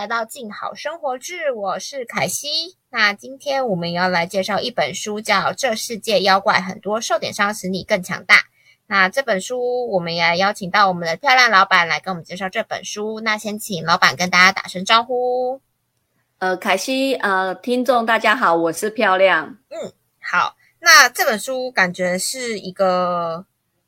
来到静好生活志，我是凯西。那今天我们要来介绍一本书，叫《这世界妖怪很多，受点伤使你更强大》。那这本书，我们也邀请到我们的漂亮老板来跟我们介绍这本书。那先请老板跟大家打声招呼。呃，凯西，呃，听众大家好，我是漂亮。嗯，好。那这本书感觉是一个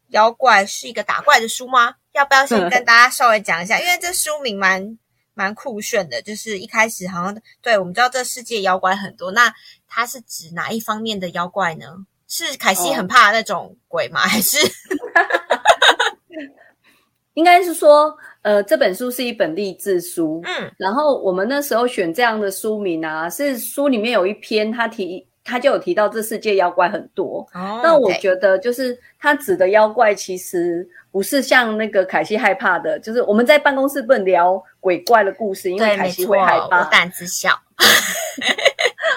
妖怪，是一个打怪的书吗？要不要先跟大家稍微讲一下？因为这书名蛮蛮酷炫的，就是一开始好像对我们知道这世界妖怪很多，那它是指哪一方面的妖怪呢？是凯西很怕那种鬼吗？还是 应该是说，呃，这本书是一本励志书，嗯，然后我们那时候选这样的书名啊，是书里面有一篇他提。他就有提到这世界妖怪很多，那我觉得就是他指的妖怪其实不是像那个凯西害怕的，就是我们在办公室不能聊鬼怪的故事，因为凯西会害怕，我胆子小，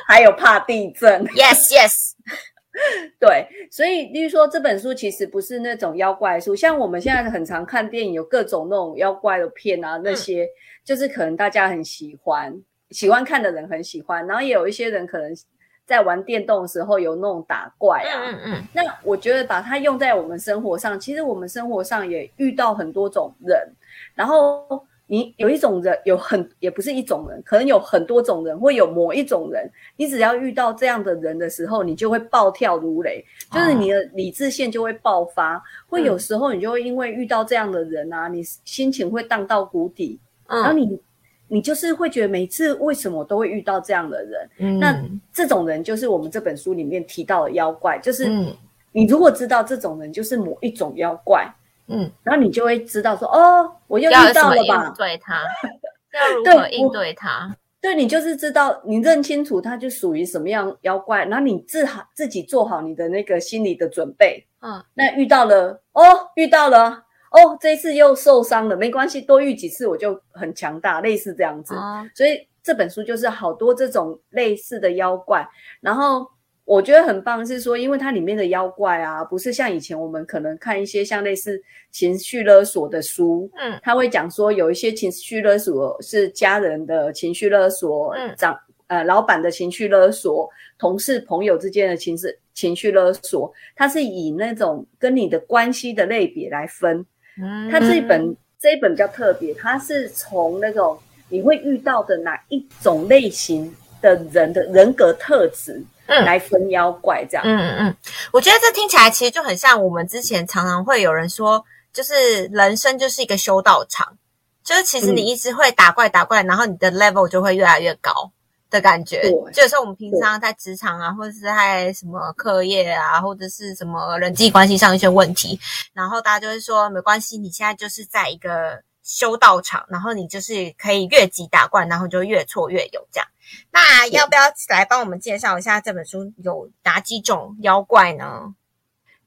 还有怕地震。Yes, yes，对，所以例如说这本书其实不是那种妖怪书，像我们现在很常看电影，有各种那种妖怪的片啊，那些就是可能大家很喜欢，喜欢看的人很喜欢，然后也有一些人可能。在玩电动的时候有那种打怪啊，嗯嗯，那我觉得把它用在我们生活上，其实我们生活上也遇到很多种人，然后你有一种人有很也不是一种人，可能有很多种人，会有某一种人，你只要遇到这样的人的时候，你就会暴跳如雷，就是你的理智线就会爆发，会有时候你就会因为遇到这样的人啊，你心情会荡到谷底，然后你。你就是会觉得每次为什么都会遇到这样的人？那这种人就是我们这本书里面提到的妖怪。就是你如果知道这种人就是某一种妖怪，嗯，然后你就会知道说，哦，我又遇到了吧？对他 要如何应对他？对你就是知道，你认清楚他就属于什么样妖怪，然后你自好自己做好你的那个心理的准备。嗯，那遇到了，哦，遇到了。哦，这次又受伤了，没关系，多遇几次我就很强大，类似这样子。所以这本书就是好多这种类似的妖怪。然后我觉得很棒是说，因为它里面的妖怪啊，不是像以前我们可能看一些像类似情绪勒索的书，嗯，他会讲说有一些情绪勒索是家人的情绪勒索，嗯，长呃老板的情绪勒索，同事朋友之间的情绪情绪勒索，它是以那种跟你的关系的类别来分。他这一本这一本比较特别，它是从那种你会遇到的哪一种类型的人的人格特质嗯来分妖怪这样。嗯嗯嗯，我觉得这听起来其实就很像我们之前常常会有人说，就是人生就是一个修道场，就是其实你一直会打怪打怪，然后你的 level 就会越来越高。的感觉，就是我们平常在职场啊，或者是在什么课业啊，或者是什么人际关系上一些问题，然后大家就会说没关系，你现在就是在一个修道场，然后你就是可以越级打怪，然后就越挫越勇这样。那要不要来帮我们介绍一下这本书有哪几种妖怪呢？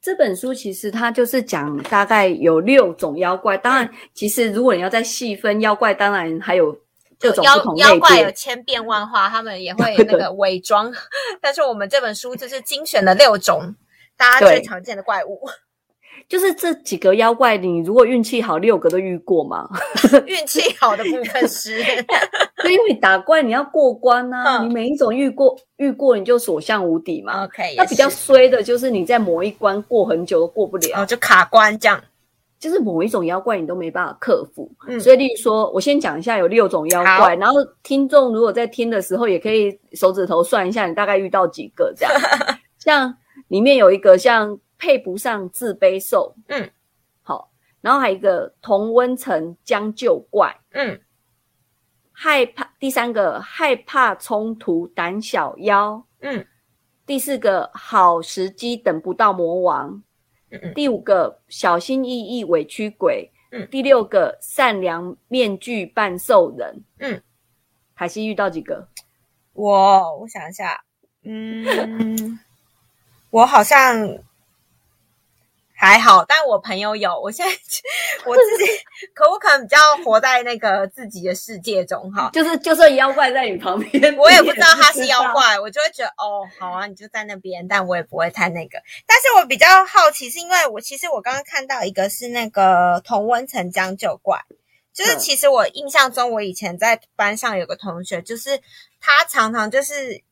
这本书其实它就是讲大概有六种妖怪，当然，其实如果你要再细分妖怪，当然还有。就妖妖怪有千变万化，他们也会那个伪装。但是我们这本书就是精选了六种大家最常见的怪物。就是这几个妖怪，你如果运气好，六个都遇过嘛？运气好的部分是，因为打怪你要过关啊，你每一种遇过遇过，你就所向无敌嘛。OK，那比较衰的就是你在某一关过很久都过不了，就卡关这样。就是某一种妖怪你都没办法克服，所以例如说，我先讲一下有六种妖怪，然后听众如果在听的时候，也可以手指头算一下，你大概遇到几个这样。像里面有一个像配不上自卑兽，嗯，好，然后还有一个同温层将就怪，嗯，害怕第三个害怕冲突胆小妖，嗯，第四个好时机等不到魔王。第五个小心翼翼委屈鬼，嗯，第六个善良面具半兽人，嗯，海西遇到几个？我我想一下，嗯，我好像。还好，但我朋友有。我现在 我自己，可我可能比较活在那个自己的世界中哈。就是就算妖怪在你旁边，我也不知道他是妖怪，我就会觉得哦，好啊，你就在那边，但我也不会太那个。但是我比较好奇，是因为我其实我刚刚看到一个是那个同温层将就怪。就是其实我印象中，我以前在班上有个同学，就是他常常就是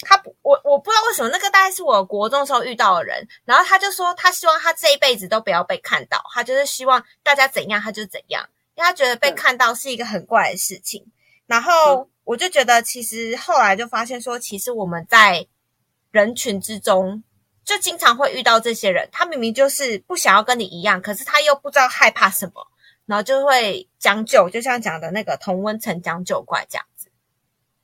他不我我不知道为什么那个大概是我国中时候遇到的人，然后他就说他希望他这一辈子都不要被看到，他就是希望大家怎样他就怎样，因为他觉得被看到是一个很怪的事情。然后我就觉得，其实后来就发现说，其实我们在人群之中就经常会遇到这些人，他明明就是不想要跟你一样，可是他又不知道害怕什么。然后就会将就，就像讲的那个同温层将就怪这样子。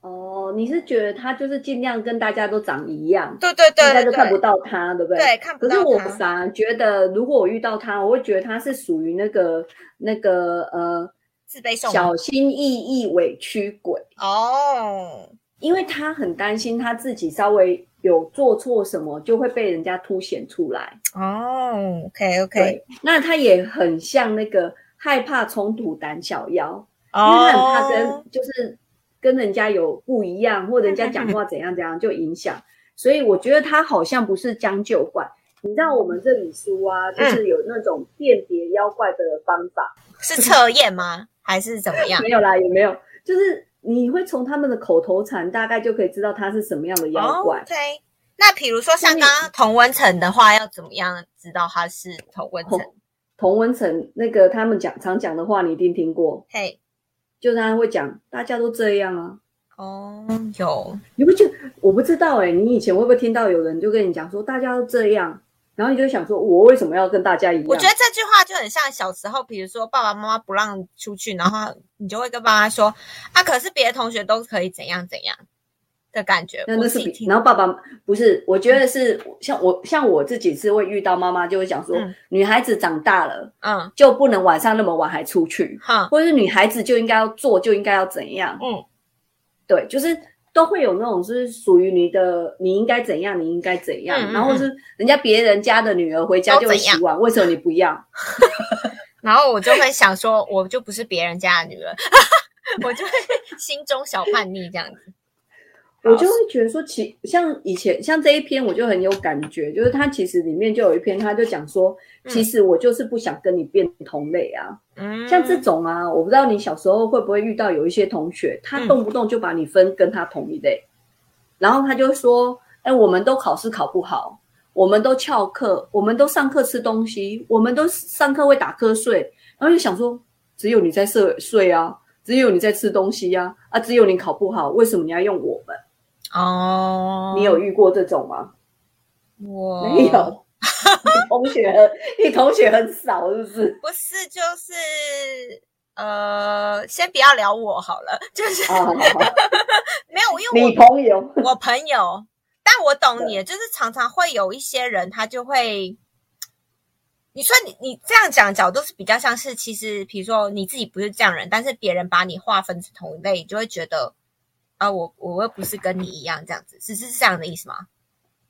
哦，你是觉得他就是尽量跟大家都长一样？对对对，大家都看不到他，对不对？对，看不到可是我反而觉得，如果我遇到他，我会觉得他是属于那个那个呃自卑小心翼翼委屈鬼哦，因为他很担心他自己稍微有做错什么，就会被人家凸显出来。哦，OK OK，那他也很像那个。害怕冲突、胆小妖，因为他很怕跟就是跟人家有不一样，或人家讲话怎样怎样就影响。所以我觉得他好像不是将就怪。你知道我们这里书啊，就是有那种辨别妖怪的方法，是测验吗？还是怎么样？没有啦，也没有，就是你会从他们的口头禅大概就可以知道他是什么样的妖怪。OK，那比如说像刚刚同温层的话，要怎么样知道他是同温层？同温层那个他们讲常讲的话，你一定听过。嘿，就是他会讲，大家都这样啊。哦，有，你不就我不知道哎，你以前会不会听到有人就跟你讲说，大家都这样，然后你就想说，我为什么要跟大家一样？我觉得这句话就很像小时候，比如说爸爸妈妈不让出去，然后你就会跟爸妈说，啊，可是别的同学都可以怎样怎样。的感觉，那那是比，然后爸爸不是，我觉得是像我像我自己是会遇到妈妈就会讲说，女孩子长大了，嗯，就不能晚上那么晚还出去，哈，或者是女孩子就应该要做就应该要怎样，嗯，对，就是都会有那种是属于你的，你应该怎样，你应该怎样，然后是人家别人家的女儿回家就会洗碗，为什么你不要？然后我就会想说，我就不是别人家的女儿，我就会心中小叛逆这样子。我就会觉得说，其像以前像这一篇，我就很有感觉，就是他其实里面就有一篇，他就讲说，其实我就是不想跟你变同类啊。嗯，像这种啊，我不知道你小时候会不会遇到有一些同学，他动不动就把你分跟他同一类，然后他就说，哎，我们都考试考不好，我们都翘课，我们都上课吃东西，我们都上课会打瞌睡，然后就想说，只有你在睡睡啊，只有你在吃东西呀，啊，只有你考不好，为什么你要用我们？哦，你有遇过这种吗？我没有，同学，你同学很少，是不是？不是，就是呃，先不要聊我好了，就是 没有，因为你朋友，我朋友，但我懂你，就是常常会有一些人，他就会，你说你你这样讲角度是比较像是，其实比如说你自己不是这样人，但是别人把你划分成同一类，你就会觉得。啊，我我又不是跟你一样这样子，是是这样的意思吗？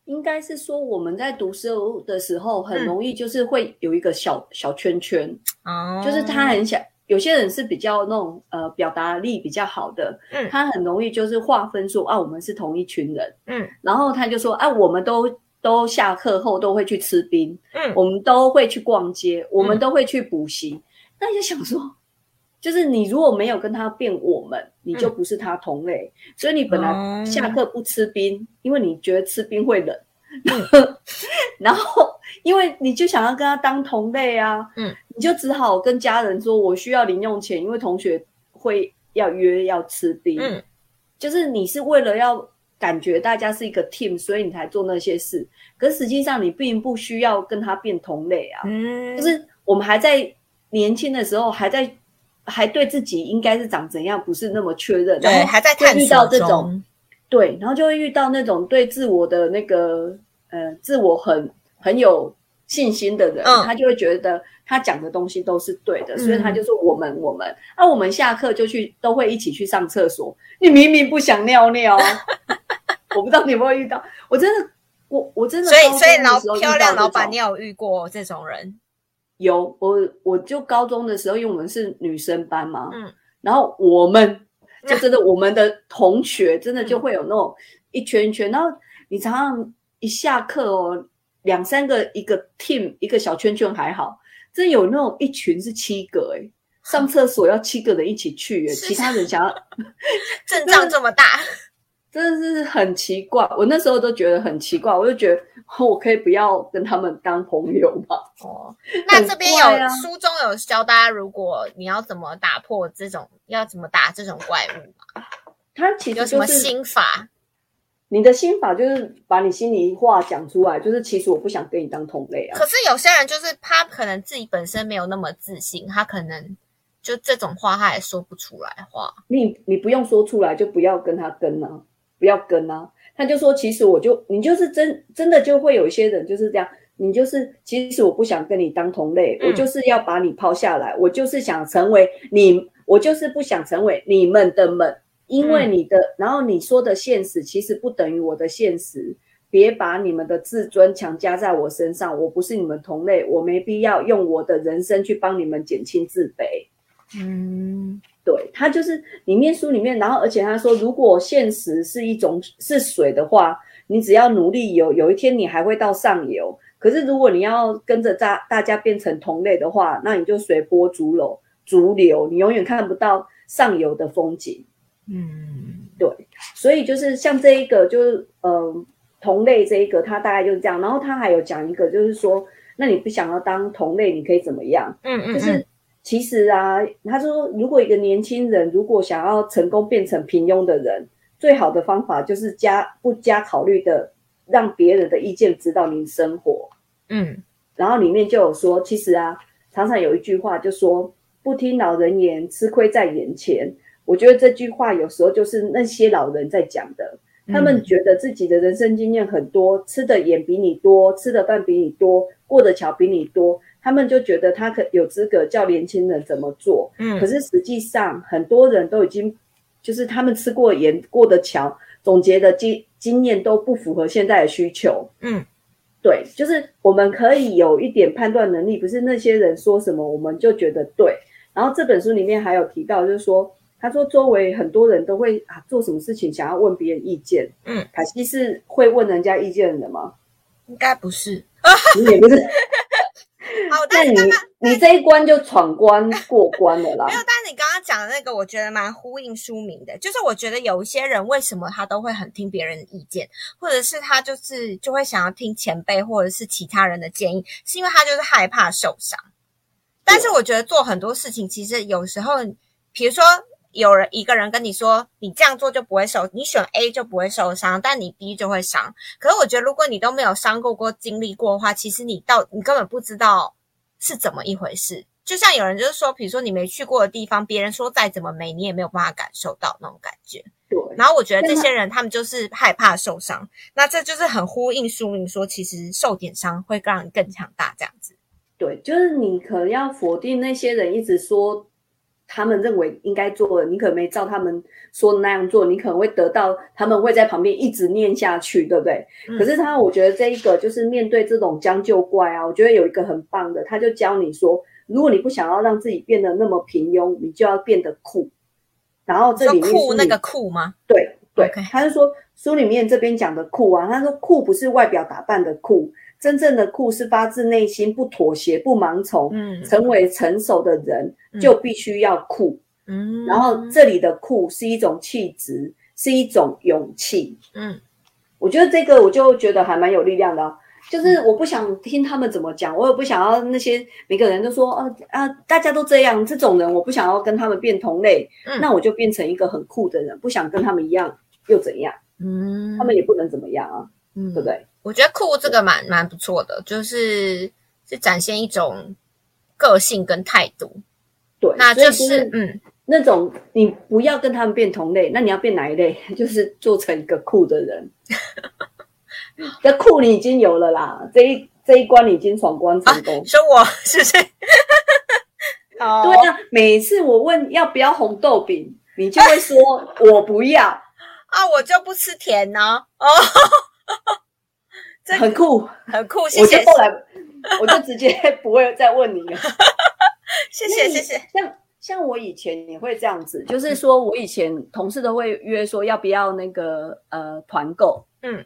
应该是说我们在读书的时候，很容易就是会有一个小小圈圈，哦，就是他很想有些人是比较那种呃表达力比较好的，嗯，他很容易就是划分说啊，我们是同一群人，嗯，然后他就说啊，我们都都下课后都会去吃冰，嗯，我们都会去逛街，我们都会去补习，那就想说。就是你如果没有跟他变我们，你就不是他同类。所以你本来下课不吃冰，因为你觉得吃冰会冷。然后因为你就想要跟他当同类啊，嗯，你就只好跟家人说，我需要零用钱，因为同学会要约要吃冰。嗯，就是你是为了要感觉大家是一个 team，所以你才做那些事。可实际上你并不需要跟他变同类啊。嗯，就是我们还在年轻的时候还在。还对自己应该是长怎样不是那么确认，对，还在探索中。对，然后就会遇到那种对自我的那个呃自我很很有信心的人，他就会觉得他讲的东西都是对的，所以他就说我们我们，那我们下课就去都会一起去上厕所。你明明不想尿尿，我不知道你有没有遇到，我真的我我真的，所以所以老漂亮老板，你有遇过这种人？有我，我就高中的时候，因为我们是女生班嘛，嗯，然后我们 就真的我们的同学真的就会有那种一圈一圈，然后你常常一下课哦，两三个一个 team 一个小圈圈还好，真有那种一群是七个哎，上厕所要七个人一起去耶，是其他人想要，阵仗这么大，真的是很奇怪。我那时候都觉得很奇怪，我就觉得哦我可以不要跟他们当朋友吗？哦，那这边有、啊书中有教大家，如果你要怎么打破这种，要怎么打这种怪物吗？他其实有什么心法？你的心法，就是把你心里话讲出来，就是其实我不想跟你当同类啊可。是有些人就是他可能自己本身没有那么自信，他可能就这种话他也说不出来话。你你不用说出来，就不要跟他跟啊，不要跟啊。他就说，其实我就你就是真真的就会有一些人就是这样，你就是其实我不想跟你当同类，嗯我就是要把你抛下来，我就是想成为你，我就是不想成为你们的们，因为嗯你的，然后你说的现实其实不等于我的现实。别把你们的自尊强加在我身上，我不是你们同类，我没必要用我的人生去帮你们减轻自卑。嗯对他就是里面书里面，然后而且他说，如果现实是一种是水的话，你只要努力游，有一天你还会到上游。可是如果你要跟着大大家变成同类的话，那你就随波逐流，逐流，你永远看不到上游的风景。嗯对，所以就是像这一个，就是呃同类这一个，他大概就是这样。然后他还有讲一个，就是说，那你不想要当同类，你可以怎么样？嗯嗯，就是其实啊，他说，如果一个年轻人如果想要成功变成平庸的人，最好的方法就是加不加考虑的让别人的意见指导您生活。嗯然后里面就有说，其实啊，常常有一句话就说不听老人言，吃亏在眼前。我觉得这句话有时候就是那些老人在讲的，他们觉得自己的人生经验很多，吃的盐比你多，吃的饭比你多，过的桥比你多，他们就觉得他可有资格叫年轻人怎么做。嗯，可是实际上，很多人都已经就是他们吃过盐、过的桥，总结的经经验都不符合现在的需求。嗯，对，就是我们可以有一点判断能力，不是那些人说什么我们就觉得对。然后这本书里面还有提到，就是说，他说周围很多人都会啊做什么事情想要问别人意见。嗯，凯西是会问人家意见的人吗？应该不是。你也不是，好，但是刚刚你这一关就闯关过关了啦没。有，但是你刚刚讲的那个，我觉得蛮呼应书名的。就是我觉得有一些人为什么他都会很听别人的意见，或者是他就是就会想要听前辈或者是其他人的建议，是因为他就是害怕受伤。但是我觉得做很多事情，其实有时候，比如说有人一个人跟你说你这样做就不会受，你选 A 就不会受伤，但你 B 就会伤。可是我觉得如果你都没有伤过过、经历过的话，其实你到你根本不知道是怎么一回事。就像有人就是说，比如说你没去过的地方，别人说再怎么美，你也没有办法感受到那种感觉。对，然后我觉得这些人他们就是害怕受伤，那这就是很呼应书名说，其实受点伤会让你更强大这样子。对，就是你可能要否定那些人一直说他们认为应该做的，你可能没照他们说的那样做，你可能会得到他们会在旁边一直念下去，对不对？嗯可是他，我觉得这一个就是面对这种将就怪啊，我觉得有一个很棒的，他就教你说，如果你不想要让自己变得那么平庸，你就要变得酷。然后这说里面是那个酷吗？对对他是说书里面这边讲的酷啊，他说酷不是外表打扮的酷，真正的酷是发自内心不妥协、不盲从，嗯。成为成熟的人嗯。就必须要酷。嗯，然后这里的酷是一种气质，是一种勇气。嗯。我觉得这个我就觉得还蛮有力量的啊、就是我不想听他们怎么讲，我也不想要那些每个人都说，啊啊，大家都这样，这种人我不想要跟他们变同类，嗯。那我就变成一个很酷的人，不想跟他们一样又怎样？嗯，他们也不能怎么样啊，嗯。对不对？我觉得酷这个蛮蛮不错的，就是是展现一种个性跟态度。对，那就是嗯那种你不要跟他们变同类，那你要变哪一类？就是做成一个酷的人。这酷你已经有了啦，这一这一关你已经闯关成功。说我是不是？哦对啊，每次我问要不要红豆饼，你就会说我不要，啊，我就不吃甜呢、哦，这很酷。很酷，谢谢我就后来我就直接 不会再问你了。谢谢谢谢。像像我以前也会这样子，就是说我以前同事都会约说要不要那个呃团购，嗯，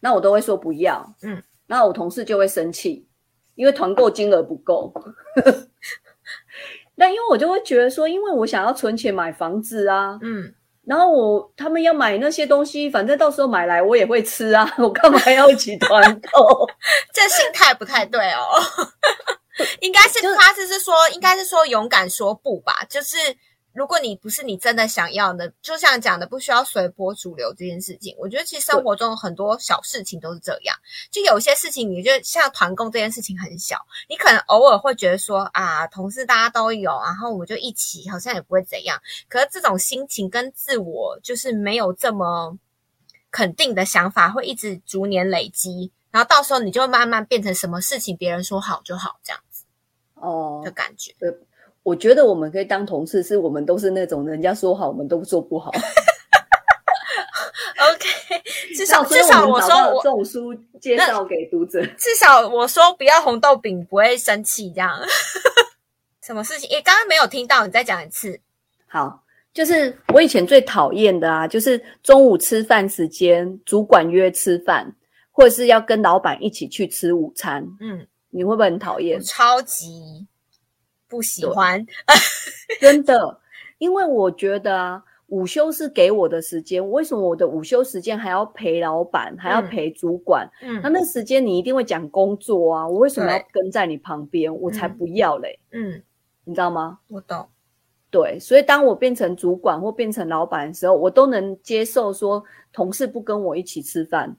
那我都会说不要，嗯，那我同事就会生气，因为团购金额不够。那因为我就会觉得说，因为我想要存钱买房子啊，嗯，然后我他们要买那些东西，反正到时候买来我也会吃啊，我干嘛要一起团购？这心态不太对哦。应该是他就是说，应该是说勇敢说不吧，就是。如果你不是你真的想要的，就像讲的，不需要随波逐流这件事情，我觉得其实生活中很多小事情都是这样。就有些事情，你就像团购这件事情很小，你可能偶尔会觉得说啊，同事大家都有，然后我就一起，好像也不会怎样。可是这种心情跟自我就是没有这么肯定的想法，会一直逐年累积，然后到时候你就慢慢变成什么事情别人说好就好这样子哦的感觉。我觉得我们可以当同事，是我们都是那种人家说好，我们都做不好。OK，至少至少我说我这种书介绍给读者，至少我说不要红豆饼不会生气这样。什么事情？诶，刚刚没有听到，你再讲一次。好，就是我以前最讨厌的啊，就是中午吃饭时间，主管约吃饭，或者是要跟老板一起去吃午餐。嗯，你会不会很讨厌？超级。不喜欢，真的，因为我觉得啊，午休是给我的时间，为什么我的午休时间还要陪老板，还要陪主管？嗯，那那时间你一定会讲工作啊，我为什么要跟在你旁边？我才不要嘞！嗯，你知道吗？我懂。对，所以当我变成主管或变成老板的时候，我都能接受说同事不跟我一起吃饭。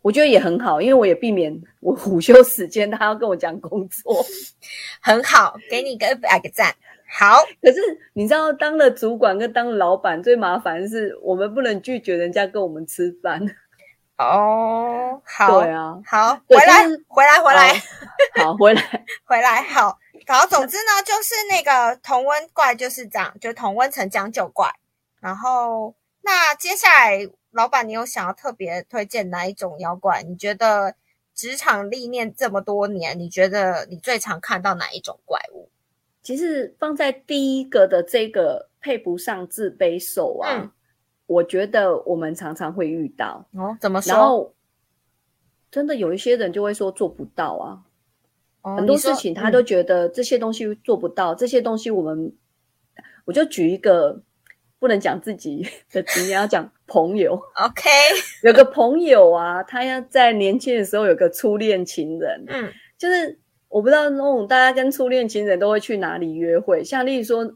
我觉得也很好，因为我也避免我 午休时间他要跟我讲工作，很好，给你个百个赞。好，可是你知道，当了主管跟当老板最麻烦的是，我们不能拒绝人家跟我们吃饭。哦，好，对啊，好，回来，回来，回来，好，回来，回来，好。好，总之呢，就是那个同温怪就是这样，就同温层讲究怪。然后，那接下来。老板，你有想要特别推荐哪一种妖怪？你觉得职场历练这么多年，你觉得你最常看到哪一种怪物？其实放在第一个的这个配不上自卑手啊，我觉得我们常常会遇到哦。怎么说？然后真的有一些人就会说做不到啊，很多事情他都觉得这些东西做不到，这些东西我们我就举一个。不能讲自己的经验，要讲朋友。OK，有个朋友啊，他要在年轻的时候有个初恋情人。嗯，就是我不知道那种大家跟初恋情人都会去哪里约会。像例如说，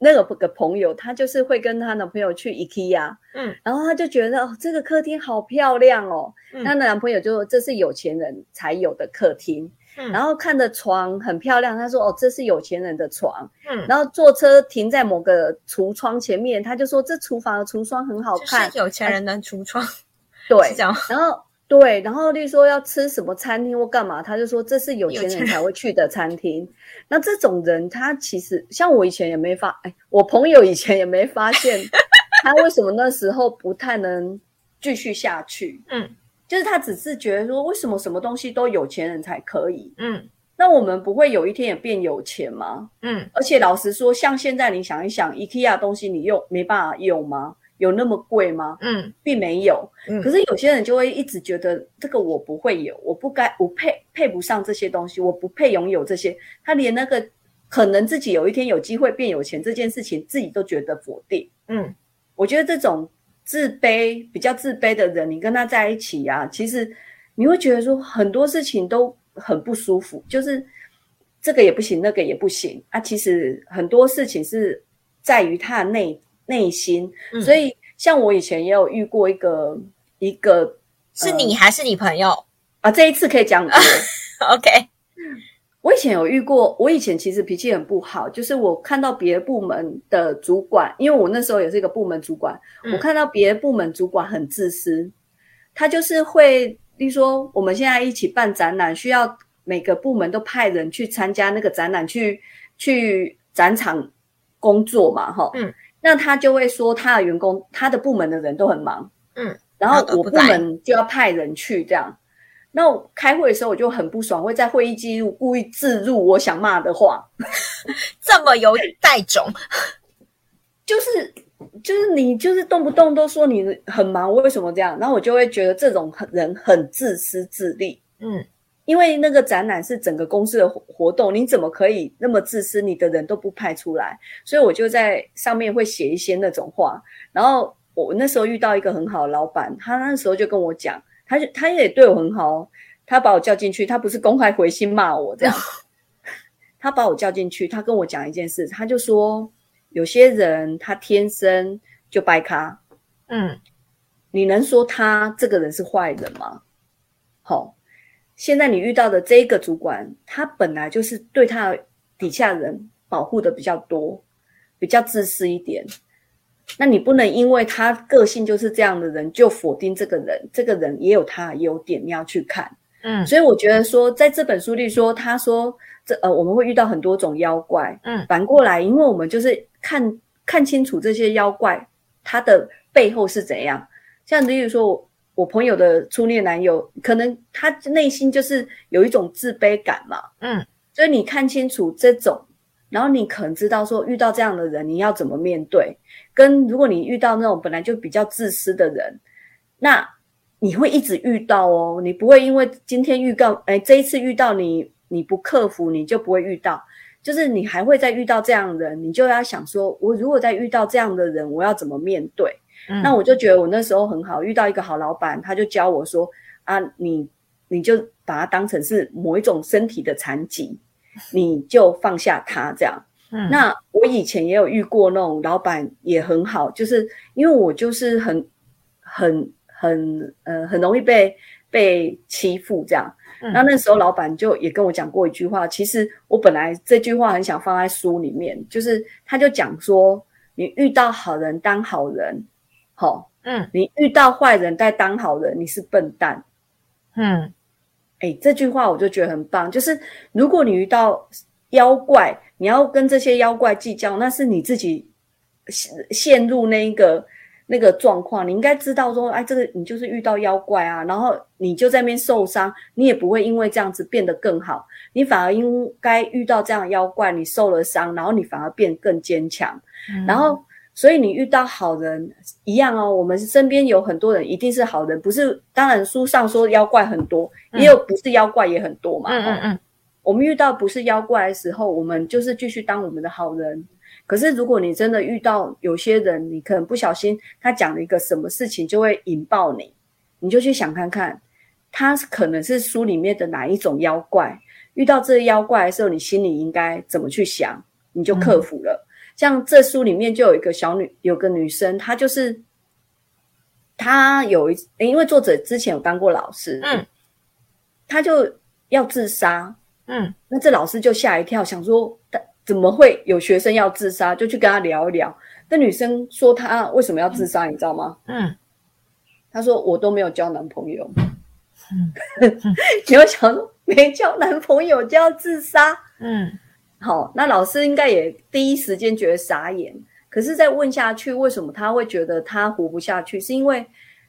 那个个朋友，他就是会跟他男朋友去 IKEA。嗯，然后他就觉得哦，这个客厅好漂亮哦。他的男朋友就说这是有钱人才有的客厅。然后看的床很漂亮，他说：“哦，这是有钱人的床。”嗯，然后坐车停在某个橱窗前面，他就说：“这厨房的橱窗很好看。”有钱人的橱窗，对，然后对，然后例如说要吃什么餐厅或干嘛，他就说这是有钱人才会去的餐厅。那这种人，他其实像我以前也没发，哎，我朋友以前也没发现 他为什么那时候不太能继续下去。嗯。就是他只是觉得说，为什么什么东西都有钱人才可以？嗯，那我们不会有一天也变有钱吗？嗯，而且老实说，像现在你想一想，IKEA 东西你用没办法用吗？有那么贵吗？嗯，并没有。嗯，可是有些人就会一直觉得这个我不会有，我不该，我配配不上这些东西，我不配拥有这些。他连那个可能自己有一天有机会变有钱这件事情，自己都觉得否定。嗯，我觉得这种。自卑比较自卑的人，你跟他在一起呀，其实你会觉得说很多事情都很不舒服，就是这个也不行，那个也不行啊。其实很多事情是在于他的内内心，所以像我以前也有遇过一个一个，是你还是你朋友啊？这一次可以讲，OK。我以前有遇过，我以前其实脾气很不好，就是我看到别的部门的主管，因为我那时候也是一个部门主管，我看到别的部门主管很自私，他就是会，例如说我们现在一起办展览，需要每个部门都派人去参加那个展览，去去展场工作嘛，哈，嗯，那他就会说他的员工，他的部门的人都很忙，嗯，然后我部门就要派人去这样。那开会的时候我就很不爽，会在会议记录故意置入我想骂的话，这么有带种，就是就是你就是动不动都说你很忙，为什么这样？然后我就会觉得这种人很自私自利，嗯，因为那个展览是整个公司的活动，你怎么可以那么自私？你的人都不派出来，所以我就在上面会写一些那种话。然后我那时候遇到一个很好的老板，他那时候就跟我讲，他就他也对我很好，他把我叫进去，他不是公开回信骂我这样，他把我叫进去，他跟我讲一件事，他就说有些人他天生就掰咖，嗯，你能说他这个人是坏人吗？好。现在你遇到的这个主管，他本来就是对他底下人保护的比较多，比较自私一点。那你不能因为他个性就是这样的人，就否定这个人。这个人也有他的优点，你要去看。嗯，所以我觉得说，在这本书里说，他说这呃，我们会遇到很多种妖怪。嗯，反过来，因为我们就是看看清楚这些妖怪，他的背后是怎样。像例如说。我朋友的初恋男友，可能他内心就是有一种自卑感嘛，嗯，所以你看清楚这种，然后你可能知道说遇到这样的人你要怎么面对，跟如果你遇到那种本来就比较自私的人，那你会一直遇到哦，你不会因为今天预告，哎，这一次遇到你你不克服，你就不会遇到，就是你还会再遇到这样的人，你就要想说，我如果再遇到这样的人，我要怎么面对？那我就觉得我那时候很好，遇到一个好老板，他就教我说：“啊，你你就把它当成是某一种身体的残疾，你就放下它这样。”那我以前也有遇过那种老板也很好，就是因为我就是很很很呃很容易被被欺负这样。那那时候老板就也跟我讲过一句话，其实我本来这句话很想放在书里面，就是他就讲说：“你遇到好人当好人。”好，嗯，你遇到坏人再当好人，你是笨蛋，嗯，哎，这句话我就觉得很棒。就是如果你遇到妖怪，你要跟这些妖怪计较，那是你自己陷陷入那一个那个状况。你应该知道说，哎，这个你就是遇到妖怪啊，然后你就在那边受伤，你也不会因为这样子变得更好，你反而应该遇到这样妖怪，你受了伤，然后你反而变更坚强，然后。所以你遇到好人一样哦，我们身边有很多人一定是好人，不是？当然书上说妖怪很多，也有不是妖怪也很多嘛。嗯嗯嗯。我们遇到不是妖怪的时候，我们就是继续当我们的好人。可是如果你真的遇到有些人，你可能不小心他讲了一个什么事情，就会引爆你，你就去想看看，他可能是书里面的哪一种妖怪。遇到这个妖怪的时候，你心里应该怎么去想，你就克服了。像这书里面就有一个小女，有个女生，她就是她有一，因为作者之前有当过老师，嗯，她就要自杀，嗯，那这老师就吓一跳，想说怎么会有学生要自杀，就去跟他聊一聊。那女生说她为什么要自杀，你知道吗？嗯，她说我都没有交男朋友，嗯，你要想说没交男朋友就要自杀，嗯。好，那老师应该也第一时间觉得傻眼。可是再问下去，为什么他会觉得他活不下去？是因为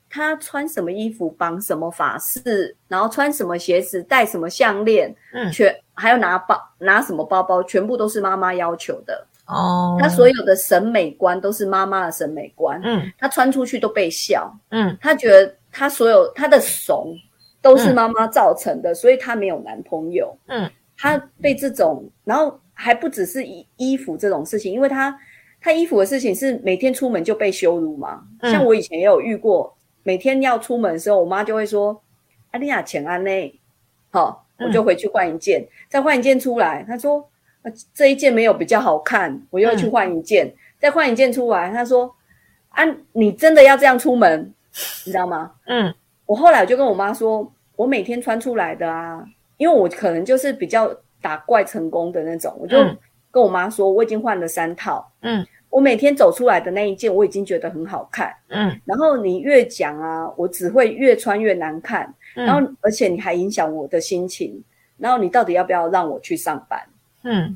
他穿什么衣服，绑什么发饰，然后穿什么鞋子，戴什么项链，嗯，全还要拿包拿什么包包，全部都是妈妈要求的。哦。他所有的审美观都是妈妈的审美观，嗯，他穿出去都被笑，嗯，他觉得他所有他的怂都是妈妈造成的，所以他没有男朋友，嗯。他被这种，然后还不只是衣衣服这种事情，因为他他衣服的事情是每天出门就被羞辱嘛。像我以前也有遇过，每天要出门的时候，我妈就会说：“阿丽亚，请安呢。”好，我就回去换一件，再换一件出来。她说：“这一件没有比较好看，我又去换一件，再换一件出来。”她说：“啊，你真的要这样出门，你知道吗？”嗯，我后来就跟我妈说：“我每天穿出来的啊。”因为我可能就是比较打怪成功的那种，我就跟我妈说，我已经换了三套，嗯，我每天走出来的那一件，我已经觉得很好看，嗯，然后你越讲啊，我只会越穿越难看，然后而且你还影响我的心情，然后你到底要不要让我去上班？嗯，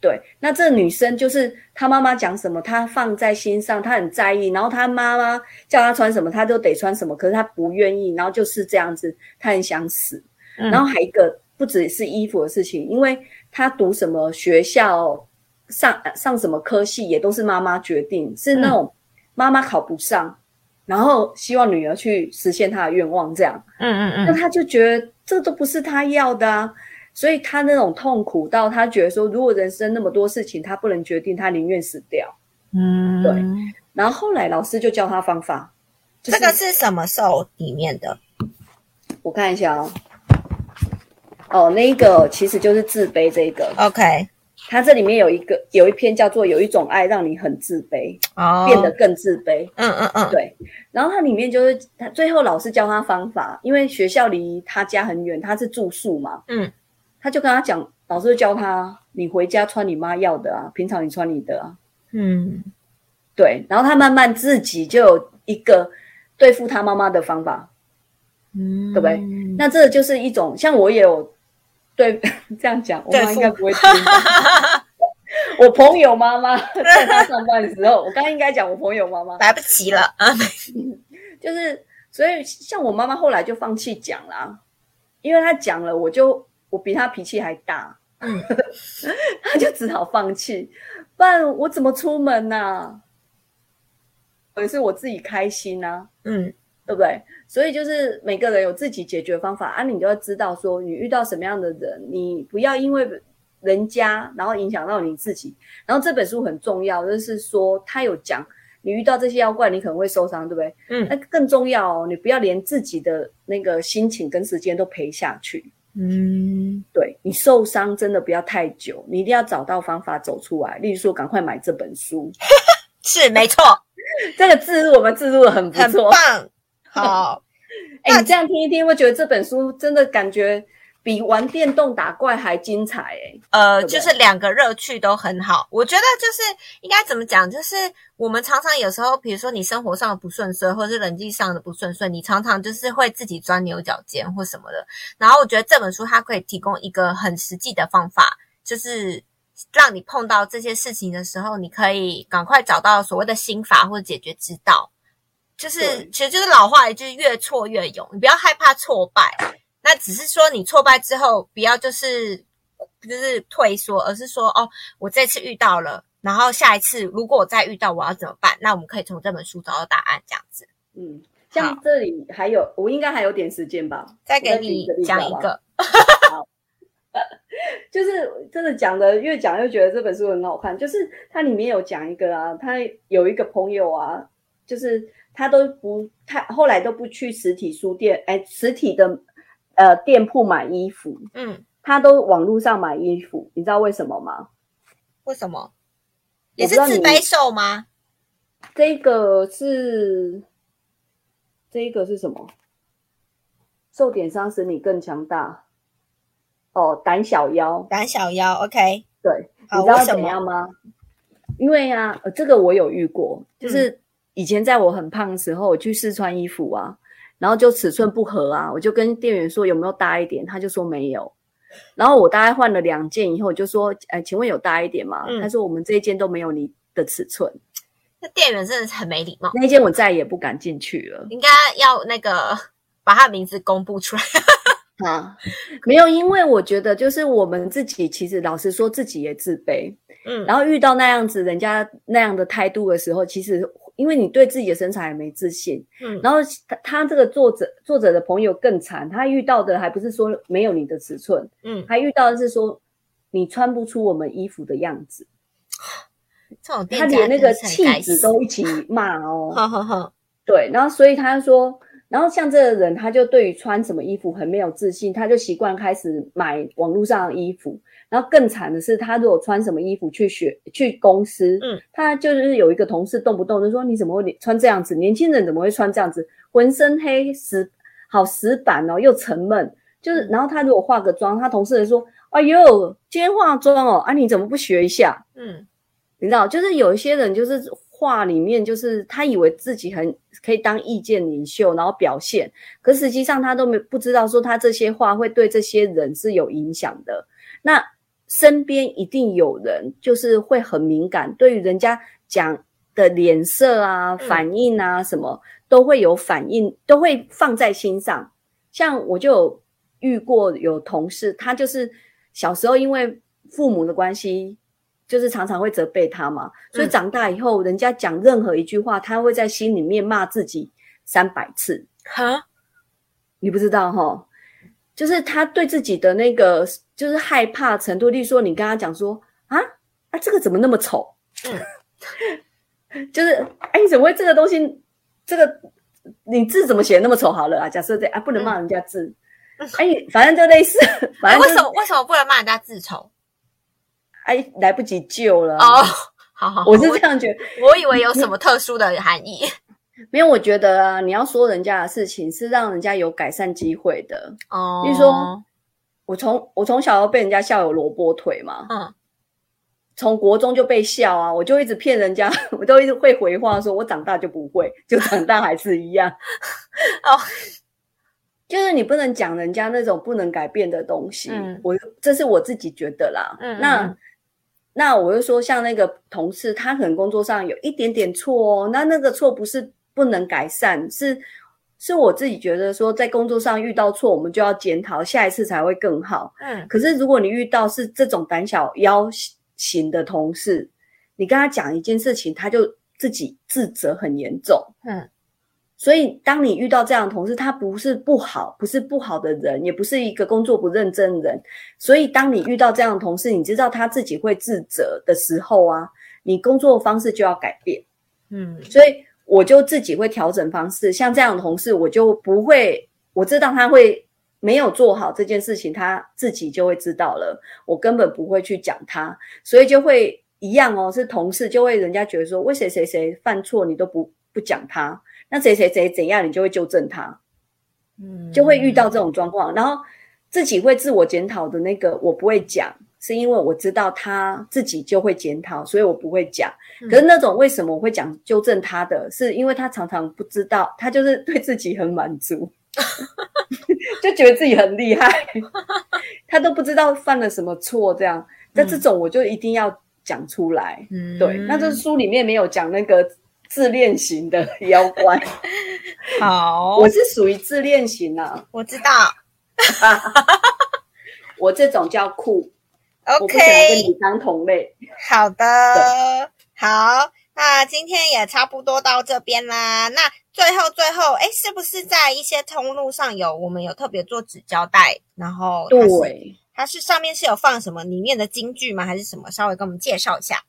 对，那这女生就是她妈妈讲什么，她放在心上，她很在意，然后她妈妈叫她穿什么，她就得穿什么，可是她不愿意，然后就是这样子，她很想死，然后还一个。不只是衣服的事情，因为她读什么学校、上上什么科系，也都是妈妈决定，是那种妈妈考不上，然后希望女儿去实现她的愿望，这样。嗯嗯嗯。那他就觉得这都不是他要的啊。所以他那种痛苦到他觉得说，如果人生那么多事情他不能决定，他宁愿死掉。嗯，对。然后后来老师就教他方法，这个是什么兽里面的？我看一下哦。哦，那个其实就是自卑这个。OK，它这里面有一个有一篇叫做《有一种爱让你很自卑》，哦，变得更自卑。嗯嗯嗯，对。然后它里面就是他最后老师教他方法，因为学校离他家很远，他是住宿嘛。嗯。他就跟他讲，老师就教他，你回家穿你妈要的啊，平常你穿你的啊。嗯，对。然后他慢慢自己就有一个对付他妈妈的方法，嗯，对不对？那这就是一种，像我也有对 这样讲，我妈应该不会听。我朋友妈妈在她上班的时候，我刚刚应该讲我朋友妈妈来不及了啊，就是所以像我妈妈后来就放弃讲啦，因为她讲了，我就。我比她脾气还大，嗯，她就只好放弃，不然我怎么出门呢？也是我自己开心啊，嗯，对不对？所以就是每个人有自己解决方法啊，你就要知道说，你遇到什么样的人，你不要因为人家然后影响到你自己。然后这本书很重要，就是说他有讲，你遇到这些妖怪，你可能会受伤，对不对？嗯，那更重要哦，你不要连自己的那个心情跟时间都赔下去。嗯，对你受伤真的不要太久，你一定要找到方法走出来。例如说，赶快买这本书，是没错。这个字我们字录的很不错，棒。好，哎，你这样听一听，会觉得这本书真的感觉。比玩电动打怪还精彩哎！呃，就是两个乐趣都很好。我觉得就是应该怎么讲，就是我们常常有时候，比如说你生活上的不顺遂，或者是人际上的不顺遂，你常常就是会自己钻牛角尖或什么的。然后我觉得这本书它可以提供一个很实际的方法，就是让你碰到这些事情的时候，你可以赶快找到所谓的心法或者解决之道。就是其实就是老话一句，越挫越勇，你不要害怕挫败。那只是说你挫败之后，不要就是就是退缩，而是说哦，我这次遇到了，然后下一次如果我再遇到，我要怎么办？那我们可以从这本书找到答案，这样子。嗯，像这里还有，我应该还有点时间吧，再给你讲一个。好，就是真的讲的越讲越觉得这本书很好看。就是它里面有讲一个啊，他有一个朋友啊，就是他都不他后来都不去实体书店，哎，实体的。呃，店铺买衣服，嗯，他都网络上买衣服，你知道为什么吗？为什么？也是自卑瘦吗？这个是，这个是什么？受点伤使你更强大。哦，胆小妖，胆小妖，OK，对，你知道怎样吗？因为啊，这个我有遇过，就是以前在我很胖的时候，我去试穿衣服啊。然后就尺寸不合啊，我就跟店员说有没有大一点，他就说没有。然后我大概换了两件以后，我就说，哎，请问有大一点吗？他说我们这一件都没有你的尺寸。那店员真的是很没礼貌。那一件我再也不敢进去了。应该要那个把他名字公布出来。啊，没有，因为我觉得就是我们自己其实老实说自己也自卑。嗯，然后遇到那样子人家那样的态度的时候，其实。因为你对自己的身材也没自信，嗯，然后他他这个作者作者的朋友更惨，他遇到的还不是说没有你的尺寸，嗯，他遇到的是说你穿不出我们衣服的样子，他连那个气质都一起骂哦，好好好对，然后所以他说。然后像这个人，他就对于穿什么衣服很没有自信，他就习惯开始买网络上的衣服。然后更惨的是，他如果穿什么衣服去学去公司，嗯，他就是有一个同事动不动就说：“你怎么会穿这样子？年轻人怎么会穿这样子？浑身黑死，好死板哦，又沉闷。”就是，然后他如果化个妆，他同事就说：“哎呦，今天化妆哦，啊，你怎么不学一下？”嗯，你知道，就是有一些人就是。话里面就是他以为自己很可以当意见领袖，然后表现，可实际上他都没不知道说他这些话会对这些人是有影响的。那身边一定有人就是会很敏感，对于人家讲的脸色啊、反应啊什么都会有反应，都会放在心上。像我就有遇过有同事，他就是小时候因为父母的关系。就是常常会责备他嘛，所以长大以后，人家讲任何一句话，他会在心里面骂自己三百次。哈，你不知道哈？就是他对自己的那个就是害怕程度，例如说你跟他讲说啊啊这个怎么那么丑，嗯，就是哎你怎么会这个东西这个你字怎么写那么丑？好了啊，假设这啊不能骂人家字，哎反正就类似，反正为什么为什么不能骂人家字丑？哎来不及救了哦，好好，我是这样觉得，我以为有什么特殊的含义。没有，我觉得啊，你要说人家的事情是让人家有改善机会的哦。比如说，我从我从小要被人家笑有萝卜腿嘛，嗯，从国中就被笑啊，我就一直骗人家，我都一直会回话，说我长大就不会，就长大还是一样。哦，就是你不能讲人家那种不能改变的东西。嗯，我这是我自己觉得啦。嗯，那那我就说，像那个同事，他可能工作上有一点点错哦，那那个错不是。不能改善是是我自己觉得说，在工作上遇到错，我们就要检讨，下一次才会更好。嗯，可是如果你遇到是这种胆小妖型的同事，你跟他讲一件事情，他就自己自责很严重。嗯，所以当你遇到这样的同事，他不是不好，不是不好的人，也不是一个工作不认真的人。所以当你遇到这样的同事，你知道他自己会自责的时候啊，你工作方式就要改变。嗯，所以。我就自己会调整方式，像这样的同事，我就不会，我知道他会没有做好这件事情，他自己就会知道了，我根本不会去讲他，所以就会一样哦，是同事就会人家觉得说，为谁谁谁犯错你都不不讲他，那谁谁谁怎样你就会纠正他，嗯，就会遇到这种状况，然后自己会自我检讨的那个我不会讲。是因为我知道他自己就会检讨，所以我不会讲。可是那种为什么我会讲纠正他的，是因为他常常不知道，他就是 对自己很满足，就觉得自己很厉害，他都不知道犯了什么错。这样，那这种我就一定要讲出来。嗯，对，那这书里面没有讲那个自恋型的妖怪。好，我是属于自恋型啊，我知道。我这种叫酷。OK，跟你当同类。好的，好，那今天也差不多到这边啦。那最后最后，哎，是不是在一些通路上有我们有特别做纸胶带？然后对，它是上面是有放什么里面的金句吗？还是什么？稍微跟我们介绍一下。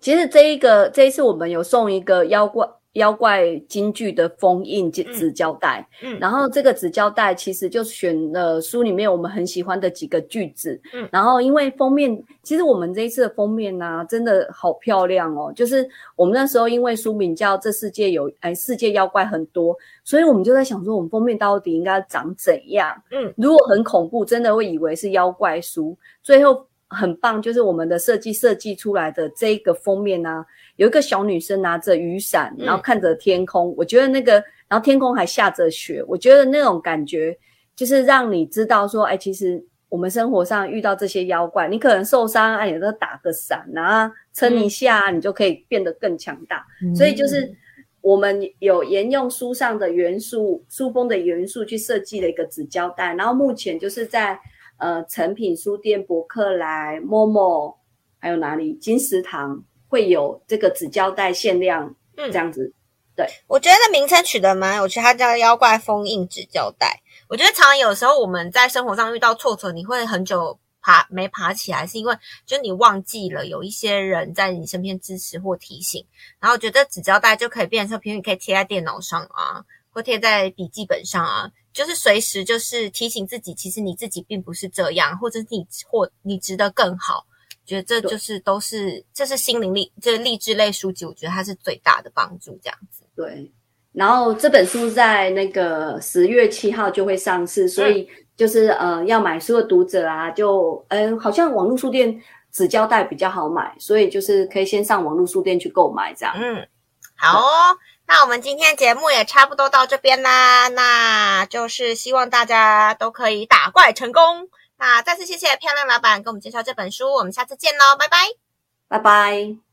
其实这一个这一次我们有送一个妖怪。妖怪京剧的封印纸纸胶带，嗯，然后这个纸胶带其实就选了书里面我们很喜欢的几个句子，嗯，然后因为封面，其实我们这一次的封面呢，真的好漂亮哦，就是我们那时候因为书名叫《这世界有哎世界妖怪很多》，所以我们就在想说，我们封面到底应该长怎样？嗯，如果很恐怖，真的会以为是妖怪书。最后很棒，就是我们的设计设计出来的这个封面呢。有一个小女生拿着雨伞，然后看着天空。我觉得那个，然后天空还下着雪。我觉得那种感觉，就是让你知道说，哎，其实我们生活上遇到这些妖怪，你可能受伤，哎，你都打个伞啊，撑一下，你就可以变得更强大。所以就是我们有沿用书上的元素、书封的元素去设计了一个纸胶带。然后目前就是在呃成品书店、博客来、某某，还有哪里金石堂。会有这个纸胶带限量，嗯，这样子，对我觉得名称取得蛮有趣，它叫妖怪封印纸胶带。我觉得常常有时候我们在生活上遇到挫折，你会很久爬没爬起来，是因为就你忘记了有一些人在你身边支持或提醒，然后觉得纸胶带就可以变成平时可以贴在电脑上啊，或贴在笔记本上啊，就是随时就是提醒自己，其实你自己并不是这样，或者你或你值得更好。觉得这就是都是，这是心灵励，这励志类书籍，我觉得它是最大的帮助，这样子。对，然后这本书在那个十月七号就会上市，所以就是呃，要买书的读者啊，就嗯，好像网络书店纸胶带比较好买，所以就是可以先上网络书店去购买这样。嗯，好哦，那我们今天节目也差不多到这边啦，那就是希望大家都可以打怪成功。啊再次谢谢漂亮老板给我们介绍这本书，我们下次见喽，拜拜，拜拜。